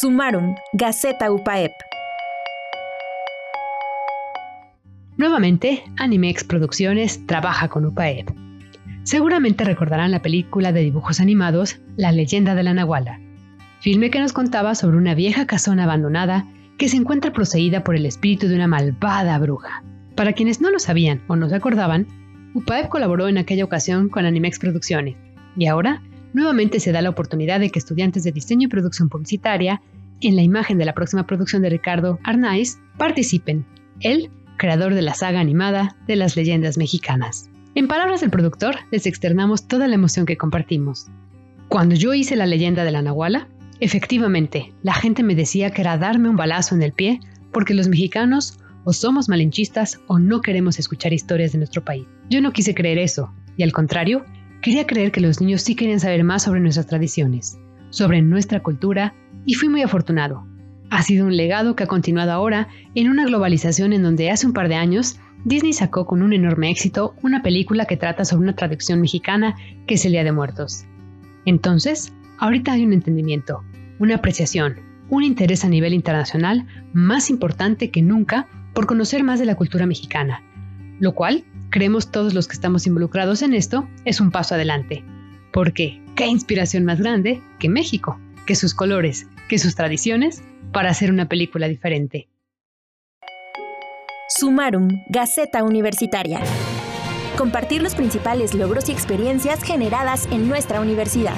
Sumarum, Gaceta UPAEP. Nuevamente, Animex Producciones trabaja con UPAEP. Seguramente recordarán la película de dibujos animados La leyenda de la Nahuala, filme que nos contaba sobre una vieja casona abandonada que se encuentra poseída por el espíritu de una malvada bruja. Para quienes no lo sabían o no se acordaban, UPAEP colaboró en aquella ocasión con Animex Producciones y ahora nuevamente se da la oportunidad de que estudiantes de diseño y producción publicitaria, en la imagen de la próxima producción de Ricardo Arnaiz, participen. Él, creador de la saga animada de las leyendas mexicanas. En palabras del productor, les externamos toda la emoción que compartimos. Cuando yo hice la leyenda de la Nahuala, efectivamente, la gente me decía que era darme un balazo en el pie porque los mexicanos o somos malinchistas o no queremos escuchar historias de nuestro país. Yo no quise creer eso, y al contrario, Quería creer que los niños sí querían saber más sobre nuestras tradiciones, sobre nuestra cultura, y fui muy afortunado. Ha sido un legado que ha continuado ahora en una globalización en donde hace un par de años Disney sacó con un enorme éxito una película que trata sobre una tradición mexicana que es el Día de Muertos. Entonces, ahorita hay un entendimiento, una apreciación, un interés a nivel internacional más importante que nunca por conocer más de la cultura mexicana, lo cual creemos todos los que estamos involucrados en esto, es un paso adelante. Porque, ¿qué inspiración más grande que México, que sus colores, que sus tradiciones, para hacer una película diferente? Sumarum, Gaceta Universitaria. Compartir los principales logros y experiencias generadas en nuestra universidad.